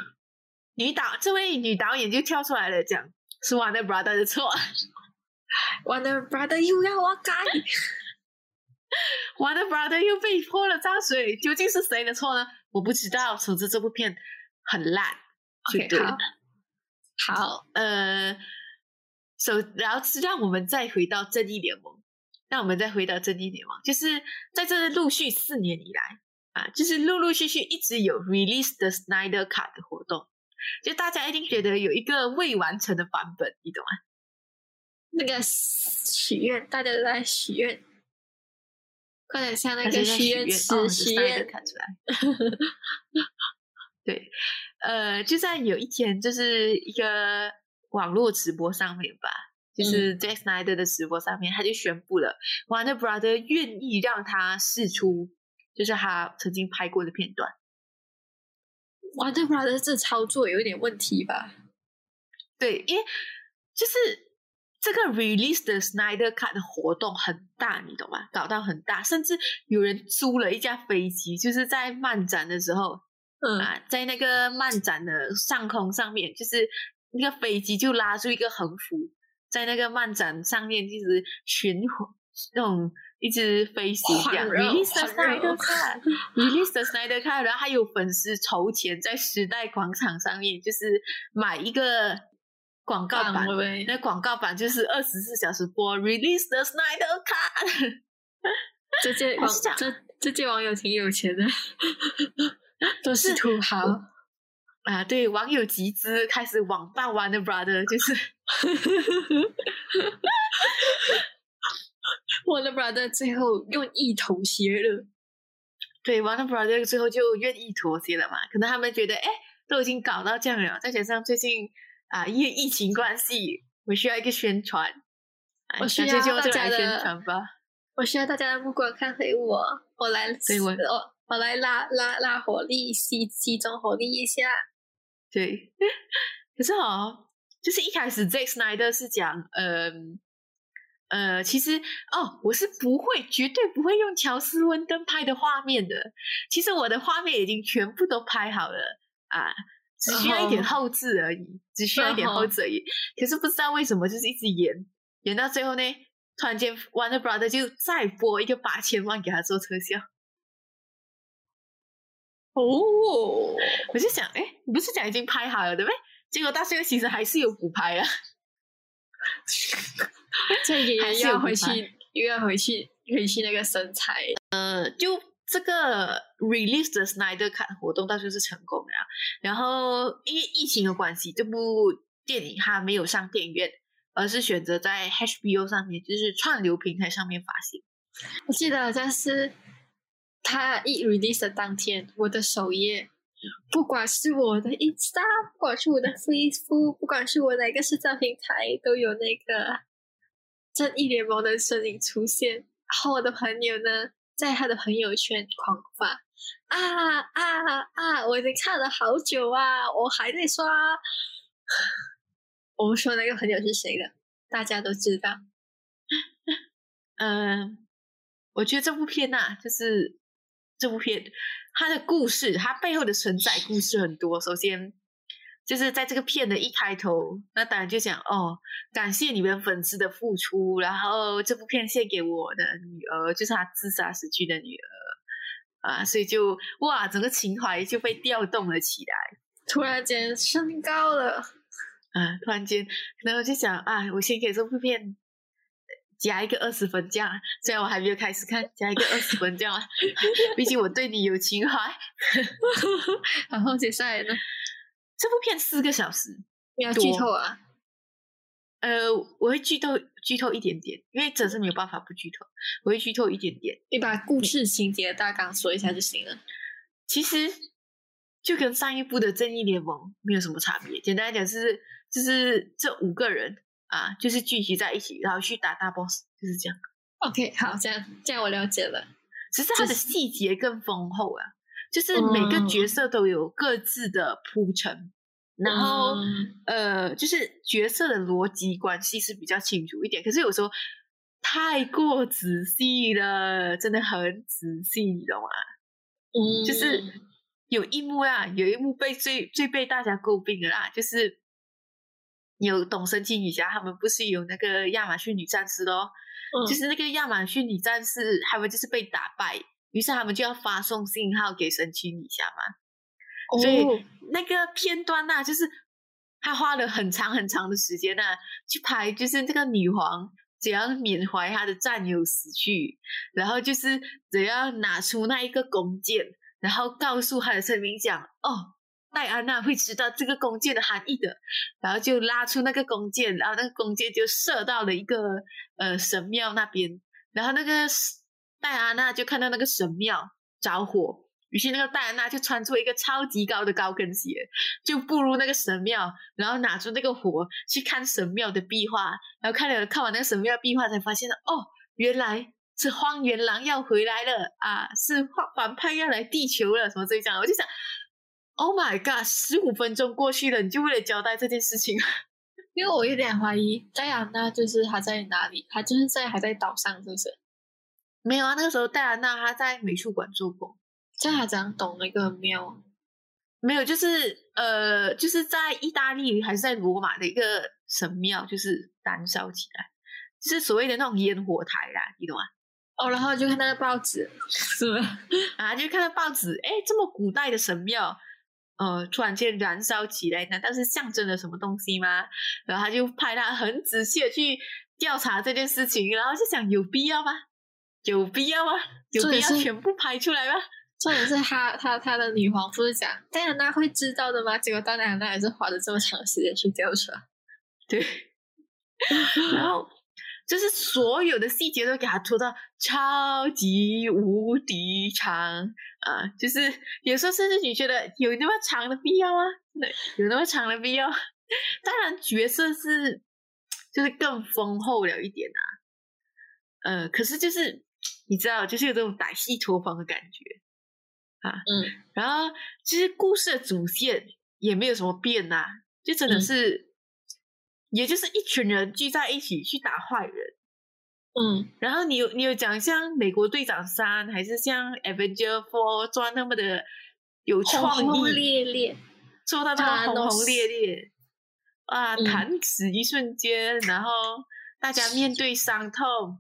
女导这位女导演就跳出来了，讲是 Warner Brother 的错 Warner Brother 又要我改，，Warner Brother 又被泼了脏水，究竟是谁的错呢？我不知道。总之这部片很烂，就 OK，好，好，呃，首然后是让我们再回到正义联盟，让我们再回到正义联盟，就是在这陆续四年以来啊，就是陆陆续续一直有 release 的 Snyder Cut 的活动，就大家一定觉得有一个未完成的版本，你懂吗？那个许愿，大家都在许愿，快点像那个许愿池哦许愿。看出来。对，呃，就在有一天，就是一个网络直播上面吧，就是 Jack Snyder 的直播上面，他就宣布了 Warner Brother 愿意让他试出，就是他曾经拍过的片段。Warner Brother 这操作有一点问题吧？对，因为就是这个 release 的 Snyder Cut 的活动很大，你懂吗？搞到很大，甚至有人租了一架飞机，就是在漫展的时候，嗯啊，在那个漫展的上空上面，就是那个飞机就拉出一个横幅，在那个漫展上面一直巡环那种一直飞行这样，release the Snyder Cut，release the Snyder Cut，然后还有粉丝筹钱在时代广场上面，就是买一个广告版？那广告版就是二十四小时播 release the Snyder Cut。这届 网这样这这届网友挺有钱的，都是土豪。啊，对，网友集资开始网霸 Warner Brother，就是 我的 brother 最后用一头协了，对 Warner Brother 最后就愿意妥协了嘛？可能他们觉得，哎，都已经搞到这样了，再加上最近啊，因为疫情关系，我需要一个宣传，啊我需要大家用这个来宣的传吧。我需要大家的目光看回我，我来，对我我我来拉拉拉火力，吸集中火力一下。对，可是哦，就是一开始 Zack Snyder 是讲，嗯呃，其实哦，我是不会，绝对不会用乔斯温登拍的画面的。其实我的画面已经全部都拍好了啊，只需要一点后置而已，只需要一点后置而已。可是不知道为什么，就是一直演演到最后呢，突然间 Warner Brother 就再拨一个八千万给他做特效。哦，我就想，哎，你不是讲已经拍好了对不对？结果到最后其实还是有补拍啊。这也又要回去，又要回去，回去那个身材。呃，就这个 release 的 Snyder 卡活动，到最后是成功的。然后因为疫情的关系，这部电影它没有上电影院，而是选择在 HBO 上面，就是串流平台上面发行。我记得好像是他一 release 的当天，我的首页。不管是我的 Instagram，不管是我的 Facebook，不管是我哪个社交平台，都有那个正义联盟的身影出现。然后我的朋友呢，在他的朋友圈狂发啊啊啊！我已经看了好久啊，我还在刷。我们说那个朋友是谁的？大家都知道。嗯，我觉得这部片呐，就是这部片。它的故事，它背后的存在故事很多。首先，就是在这个片的一开头，那当然就讲哦，感谢你们粉丝的付出，然后这部片献给我的女儿，就是她自杀死去的女儿啊，所以就哇，整个情怀就被调动了起来，突然间升高了，啊，突然间，然后就想啊，我先给这部片。加一个二十分这样，虽然我还没有开始看，加一个二十分这样，毕竟我对你有情怀。然后接下来呢？这部片四个小时，你要剧透啊？呃，我会剧透剧透一点点，因为真是没有办法不剧透，我会剧透一点点。你把故事情节大纲说一下就行了。其实就跟上一部的《正义联盟》没有什么差别，简单来讲是就是这五个人。啊，就是聚集在一起，然后去打大 boss，就是这样。OK，好，这样这样我了解了。只是它的细节更丰厚啊，就是每个角色都有各自的铺陈，然后呃，就是角色的逻辑关系是比较清楚一点。可是有时候太过仔细了，真的很仔细，你懂吗？嗯，就是有一幕啊，有一幕被最最被大家诟病的啦，就是。有懂神奇女侠，他们不是有那个亚马逊女战士咯？就是那个亚马逊女战士，他们就是被打败，于是他们就要发送信号给神奇女侠嘛。所以那个片段呐，就是他花了很长很长的时间呐，去拍，就是这个女皇怎样缅怀她的战友死去，然后就是怎样拿出那一个弓箭，然后告诉他的村民讲哦。戴安娜会知道这个弓箭的含义的，然后就拉出那个弓箭，然后那个弓箭就射到了一个呃神庙那边，然后那个戴安娜就看到那个神庙着火，于是那个戴安娜就穿出一个超级高的高跟鞋，就步入那个神庙，然后拿出那个火去看神庙的壁画，然后看了看完那个神庙壁画，才发现哦，原来是荒原狼要回来了啊，是反派要来地球了，什么这样，我就想。Oh my god！十五分钟过去了，你就为了交代这件事情？因为我有点怀疑戴安娜就是她在哪里？她就是在还在岛上，是不是？没有啊，那个时候戴安娜她在美术馆做工。这样懂那个庙？没有，就是呃，就是在意大利还是在罗马的一个神庙，就是燃烧起来，就是所谓的那种烟火台啦，你懂吗？哦，然后就看那个报纸，是吧？啊，就看到报纸，哎，这么古代的神庙。呃，突然间燃烧起来，难道是象征了什么东西吗？然后他就派他很仔细的去调查这件事情，然后就想有必要吗？有必要吗？有必要全部拍出来吗？重点是他他他的女皇不是讲戴安娜会知道的吗？结果戴安娜还是花了这么长时间去调查，对，然后。就是所有的细节都给他拖到超级无敌长啊！就是有时候甚至你觉得有那么长的必要吗？对，有那么长的必要？当然角色是就是更丰厚了一点啊。呃，可是就是你知道，就是有这种歹戏拖棚的感觉啊。嗯，然后其实故事的主线也没有什么变呐、就真的嗯。是，也就是一群人聚在一起去打坏人。嗯，然后你有你有讲像美国队长三，还是像 Avenger Four 做那么的有轰创轰意，烈烈，做到那么轰轰烈烈，啊，嗯。弹指一瞬间，然后大家面对伤痛，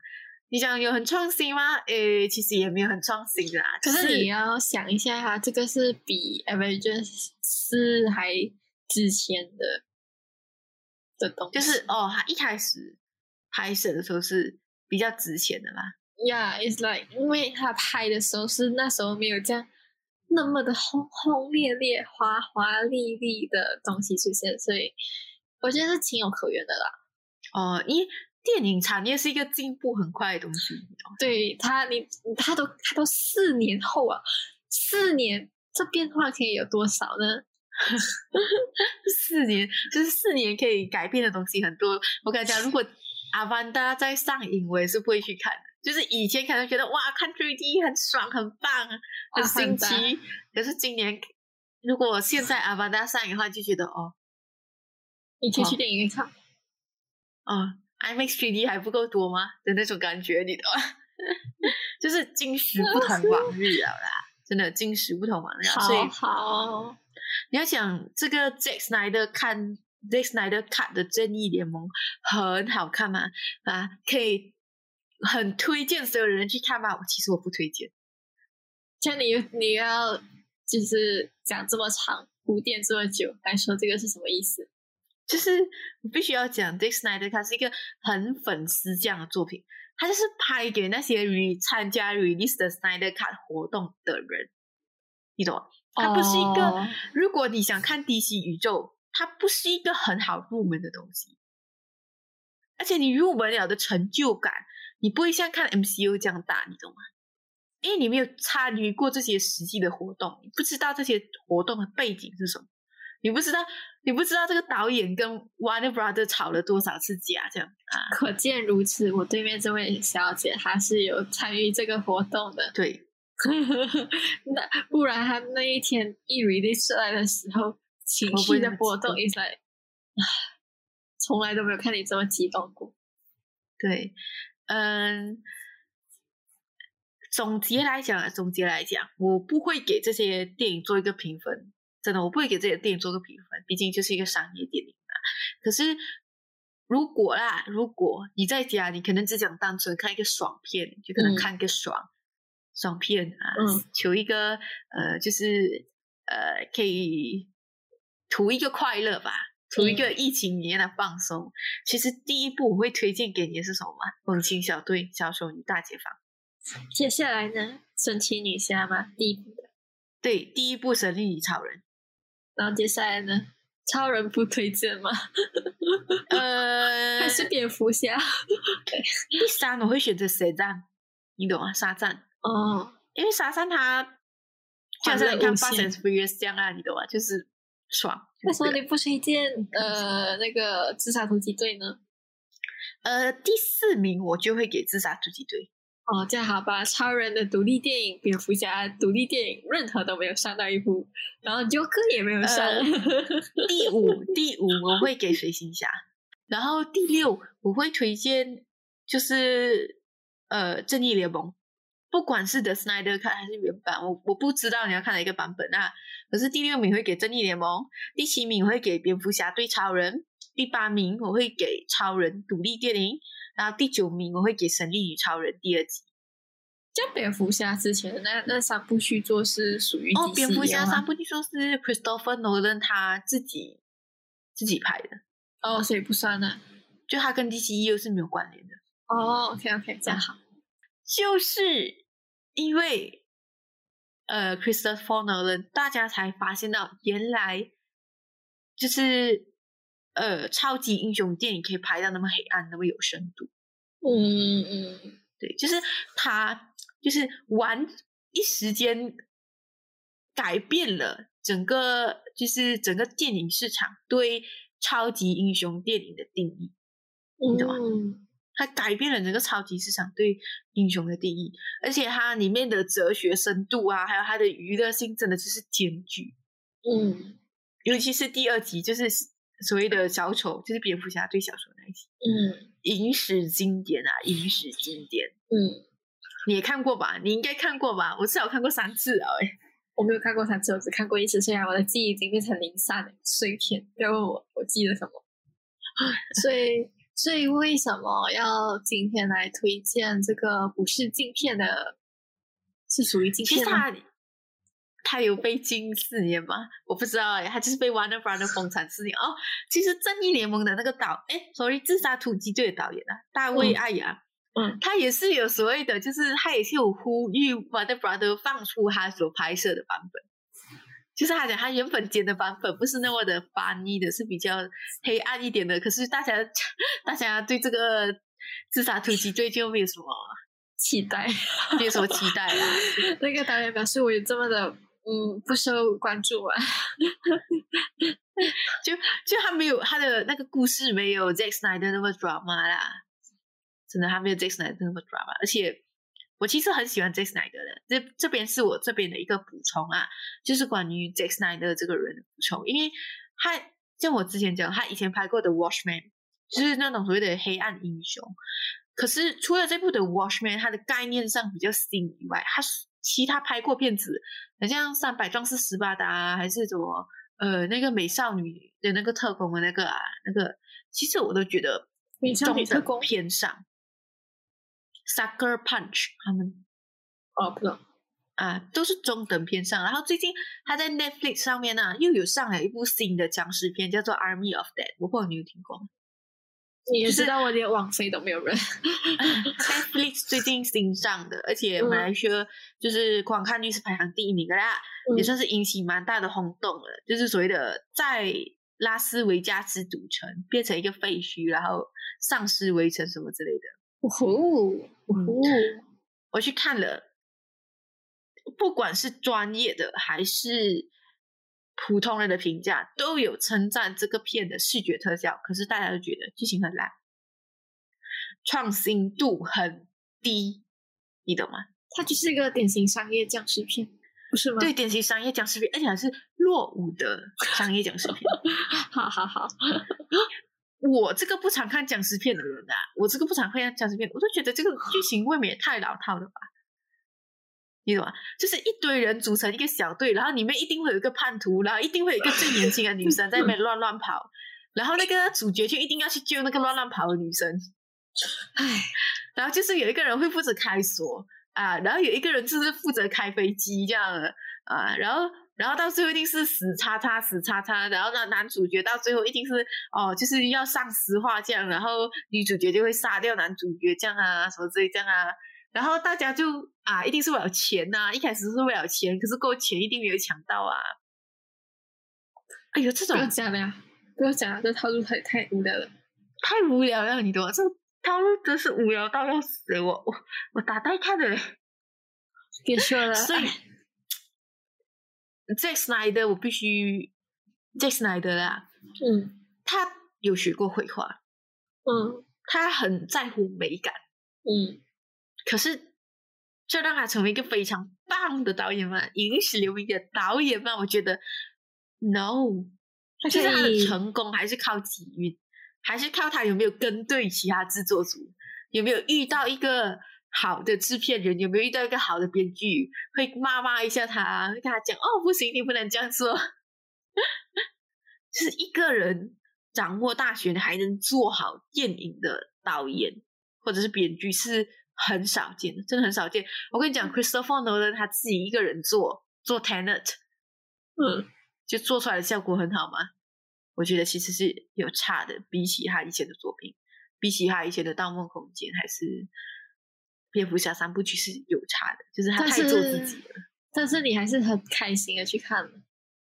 你讲有很创新吗？诶，其实也没有很创新啦，可就是你要想一下哈，这个是比 Avengers 四还之前的的东西，就是哦，他一开始拍摄的时候是比较值钱的嘛，Yeah，it's like 因为他拍的时候是那时候没有这样那么的轰轰烈烈、华华丽丽的东西出现，所以我觉得是情有可原的啦。哦，因为电影产业是一个进步很快的东西，对他，你他都他都四年后啊，四年这变化可以有多少呢？四年就是四年可以改变的东西很多。我跟你讲，如果阿凡达在上映，我也是不会去看的。就是以前可能觉得哇，看 3D 很爽、很棒、很新奇，可是今年如果现在阿凡达上映的话，就觉得哦你可以去哦电影院看。哦，IMAX 3D 还不够多吗的那种感觉，你懂吗？就是今时不同往日了啦，真的今时不同往日了，所以好好，你要想这个 Jack Snyder 看 Jack Snyder cut 的《正义联盟》很好看吗？啊，可以很推荐所有人去看吗？其实我不推荐，像你你要就是讲这么长，铺垫这么久，来说这个是什么意思？就是我必须要讲 Zack Snyder 他是一个很粉丝这样的作品，他就是拍给那些参加 release 的 Snyder cut 活动的人，你懂吗？它不是一个，哦如果你想看 DC 宇宙，它不是一个很好入门的东西。而且你入门了的成就感，你不会像看 MCU 这样大，你懂吗？因为你没有参与过这些实际的活动，你不知道这些活动的背景是什么，你不知道，你不知道这个导演跟 Warner Brother 吵了多少次架，这样啊？可见如此，我对面这位小姐她是有参与这个活动的。对，那不然她那一天一 release 出来的时候，情绪的波动，is like，从来都没有看你这么激动过。对，嗯，总结来讲啊，总结来讲，我不会给这些电影做一个评分，真的，我不会给这些电影做个评分，毕竟就是一个商业电影嘛。可是如果啦，如果你在家，你可能只想单纯看一个爽片，就可能嗯看一个爽、爽片啊，嗯求一个呃，就是呃，可以图一个快乐吧。图一个疫情里面的放松，其实第一部我会推荐给你的是什么吗？猛禽小队、小丑女大解放。接下来呢，神奇女侠吗，第一部的，对，第一部神力女超人。然后接下来呢，超人不推荐吗？呃，还是蝙蝠侠？第三我会选择舌战，你懂吗？沙赞，哦，因为沙赞他就像你看《无 Fast and Furious》这样啊，你懂吗？就是爽。就是为什么你不推荐呃那个自杀突击队呢？呃，第四名我就会给自杀突击队。哦，这样好吧，超人的独立电影、蝙蝠侠独立电影，任何都没有上到一部，然后 Joker 也没有上。呃 第五，第五我会给水行侠，然后第六我会推荐就是呃正义联盟，不管是 The Snyder Cut 还是原版，我我不知道你要看哪一个版本啊。可是第六名会给正义联盟，第七名我会给蝙蝠侠对超人，第八名我会给超人独立电影，然后第九名我会给神力女超人第二集。像蝙蝠侠之前的那那三部续作是属于哦，蝙蝠侠三部据说是 Christopher Nolan 他自己自己拍的，哦，所以不算呢。就他跟 DCU 是没有关联的。哦，OK OK，这样好。就是因为呃，Christopher Nolan，大家才发现到原来就是呃，超级英雄电影可以拍到那么黑暗，那么有深度。嗯嗯，对，就是他就是玩一时间改变了整个就是整个电影市场对超级英雄电影的定义。你懂吗嗯，它改变了整个超级市场对英雄的定义，而且它里面的哲学深度啊，还有它的娱乐性，真的就是兼具。嗯，尤其是第二集，就是所谓的小丑，就是蝙蝠侠对小丑那一集，嗯影史经典啊，影史经典，嗯，你也看过吧？你应该看过吧？我至少看过三次啊！哎，我没有看过三次，我只看过一次，虽然我的记忆已经变成零散的碎片。不要问我，我记得什么。所以，所以为什么要今天来推荐这个不是镜片的？是属于镜其实片吗？他他有被禁四年吗？我不知道哎，他就是被 Warner Brother 封产四年哦。其实正义联盟的那个导，哎，sorry，自杀突击队的导演啊，大卫嗯艾雅，嗯他也是有所谓的，就是他也是有呼吁 Warner Brother 放出他所拍摄的版本。就是他讲他原本剪的版本不是那么的翻译的，是比较黑暗一点的。可是大家大家对这个自杀突击队就没有什么期待。没有什么期待啦。那个导演表示我有这么的嗯不受关注啊。就就他没有他的那个故事没有 Zack Snyder 那么 drama 啦，真的他没有 Zack Snyder 那么 drama，而且我其实很喜欢 Zack Snyder 的，这这边是我这边的一个补充啊，就是关于 Zack Snyder 这个人的补充，因为他像我之前讲，他以前拍过的 Watchman 就是那种所谓的黑暗英雄，可是除了这部的 Watchman，他的概念上比较新以外，他是其他拍过片子，好像三百壮士十八达啊，还是什么呃那个美少女的那个特工的那个啊，那个其实我都觉得美少女中等特工偏上，Sucker Punch 他们哦，不懂。啊都是中等偏上。然后最近他在 Netflix 上面呢、又有上了一部新的僵尸片，叫做 Army of Dead，我不知道你有听过吗？你也知道我连网飞都没有人。Netflix 最近新上的，而且嗯马来西亚就是观看率是排行第一名的啦，也嗯算是引起蛮大的轰动了。就是所谓的在拉斯维加斯赌城变成一个废墟，然后丧尸围城什么之类的。呜呼呜呼，我去看了，不管是专业的还是普通人的评价，都有称赞这个片的视觉特效，可是大家都觉得剧情很烂，创新度很低，你懂吗？它就是一个典型商业僵尸片，不是吗？对，，典型商业僵尸片，而且还是落伍的商业僵尸片。好好好，我这个不常看僵尸片的人啊，我这个不常看僵尸片，我都觉得这个剧情未免也太老套了吧？你懂吗？就是一堆人组成一个小队，然后里面一定会有一个叛徒，然后一定会有一个最年轻的女生在那边乱乱跑，然后那个主角就一定要去救那个乱乱跑的女生，唉，然后就是有一个人会负责开锁啊，然后有一个人就是负责开飞机这样的啊，然后然后到最后一定是死叉叉死叉叉，然后呢男主角到最后一定是哦就是要上石化这样，然后女主角就会杀掉男主角这样啊什么之类这样啊，然后大家就啊一定是为了钱呐、一开始是为了钱，可是够钱一定没有抢到啊。哎呦，这不种要讲了呀，不要讲了，这套路太太无聊了。太无聊了，你懂吗？这套路真是无聊到要死！我我我打带看的嘞。别说了，所以唉 Zack Snyder 我必须 Jack Snyder 啦，嗯他有学过绘画，嗯他很在乎美感，嗯，可是这让他成为一个非常棒的导演嘛？影史留名的导演嘛？我觉得 no，他就是他的成功还是靠机遇，还是靠他有没有跟对其他制作组，有没有遇到一个好的制片人，有没有遇到一个好的编剧，会骂骂一下他，会跟他讲哦，不行，你不能这样做。就是一个人掌握大权还能做好电影的导演或者是编剧是很少见的，真的很少见。我跟你讲，Christopher Nolan 他自己一个人做做 Tenet，嗯就做出来的效果很好吗？我觉得其实是有差的，比起他以前的作品，比起他以前的《盗梦空间》还是《蝙蝠侠》三部曲是有差的，就是他太做自己了。但是你还是很开心的去看了。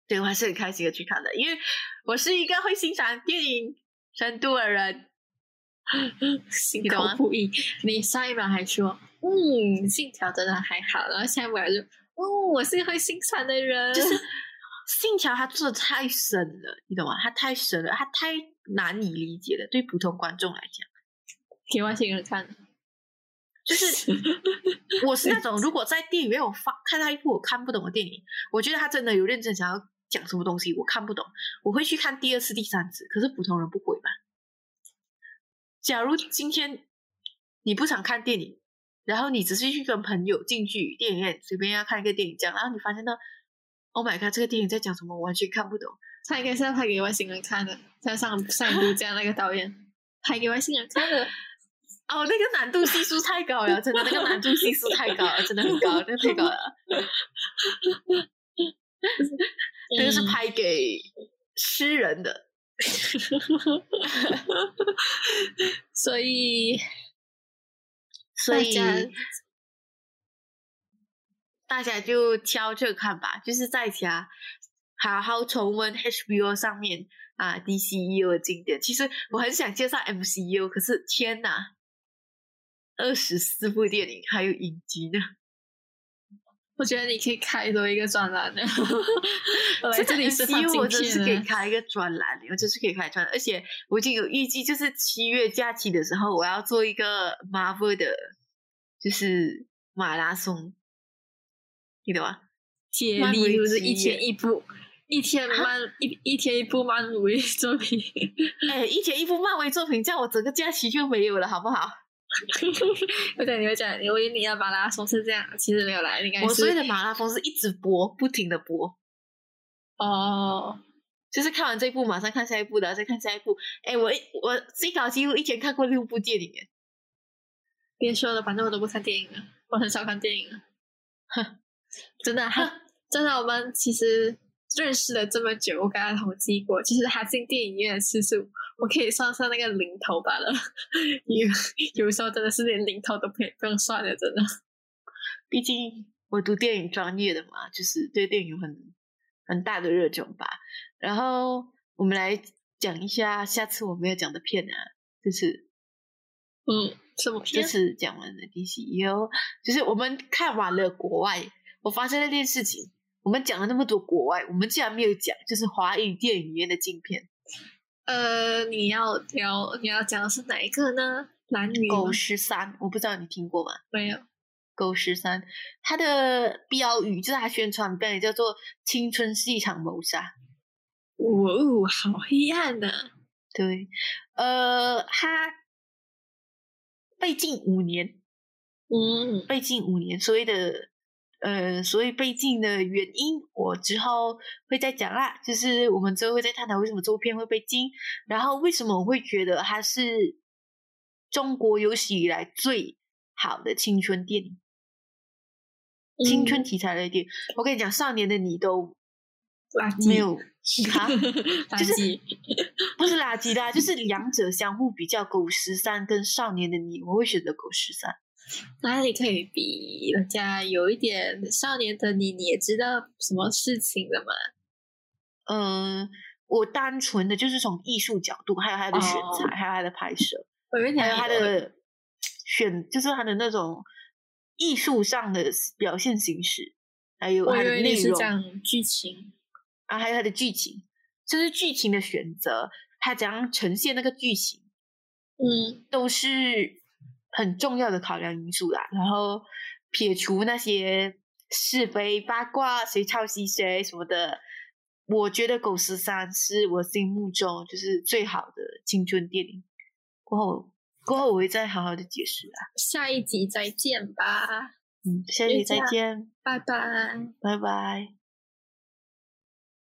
对我还是很开心的去看的，因为我是一个会欣赏电影深度的人。心口不一。你上一秒还说，嗯，信条真的还好，然后下一秒就，哦，我是会心酸的人，就是信条他做的太深了，你懂吗？他太深了，他太难以理解了，对普通观众来讲。给外星人看的。就是 我是那种，如果在电影院我发看到一部我看不懂的电影，我觉得他真的有认真想要讲什么东西，我看不懂，我会去看第二次、第三次。可是普通人不会嘛？假如今天你不想看电影，然后你只是去跟朋友进去电影院随便要看一个电影这样，然后你发现到，Oh my god，这个电影在讲什么，我完全看不懂。他应该是要拍给外星人看的，像上上一部这样那个导演拍给外星人看的。哦，那个难度系数太高了，真的，那个难度系数太高了，真的很高，那个太高了。那个是拍给诗人的，所以，所以大家就挑着看吧，就是在家好好重温 HBO 上面啊 DCU 的经典。其实我很想介绍 MCU，可是天哪！二十四部电影还有影集呢，我觉得你可以开多一个专栏的，来。这里是我真是可以开一个专栏，我就是可以开专栏，而且我已经有预计，就是七月假期的时候，我要做一个 Marvel 的，就是马拉松，记得吗？接力就是一天一部，一天漫一一天一部漫威作品。哎，一天一部漫威作品，这样我整个假期就没有了，好不好？我对你会讲，因为你要马拉松是这样，其实没有来，应该是我所谓的马拉松是一直播，不停的播。哦，就是看完这一部，马上看下一部的，再看下一部。哎，我我最高纪录一天看过六部电影。别说了，反正我都不看电影了，我很少看电影了。哼，真的，真的，我们其实认识了这么久，我刚刚统计过，其实他进电影院的次数。我可以算算那个零头罢了，有有时候真的是连零头都不不用算了，真的。毕竟我读电影专业的嘛，就是对电影有很很大的热衷吧。然后我们来讲一下下次我们要讲的片啊，就是嗯，什么片？这次讲完了 DCU，就是我们看完了国外，我发现那件事情，我们讲了那么多国外，我们竟然没有讲，就是华语电影院的镜片。呃，你要聊你要讲的是哪一个呢？男女狗十三，我不知道你听过吗？没有。狗十三，它的标语就是它宣传标语叫做“青春是一场谋杀”。哇哦，好黑暗呐！对，呃，它被禁五年，嗯，被禁五年，所谓的。呃，所以被禁的原因，我之后会再讲啦。就是我们之后会再探讨为什么这部片会被禁，然后为什么我会觉得它是中国有史以来最好的青春电影，青春题材的电影。我跟你讲，少年的你都，没有 哈，就是 不是垃圾的，就是两者相互比较，《狗十三》跟《少年的你》，我会选择《狗十三》。哪里可以比人家有一点少年的你？你也知道什么事情了吗？嗯，我单纯的就是从艺术角度，还有他的选材，还有他的拍摄，还有他的选，就是他的那种艺术上的表现形式，还有他的内容、剧情啊，还有他的剧情，就是剧情的选择，他怎样呈现那个剧情，嗯，都是。很重要的考量因素啦，然后撇除那些是非八卦、谁抄袭谁什么的，我觉得《狗十三》是我心目中就是最好的青春电影。过后，过后我会再好好的解释啦。下一集再见吧。嗯，下一集再见，拜拜，拜拜。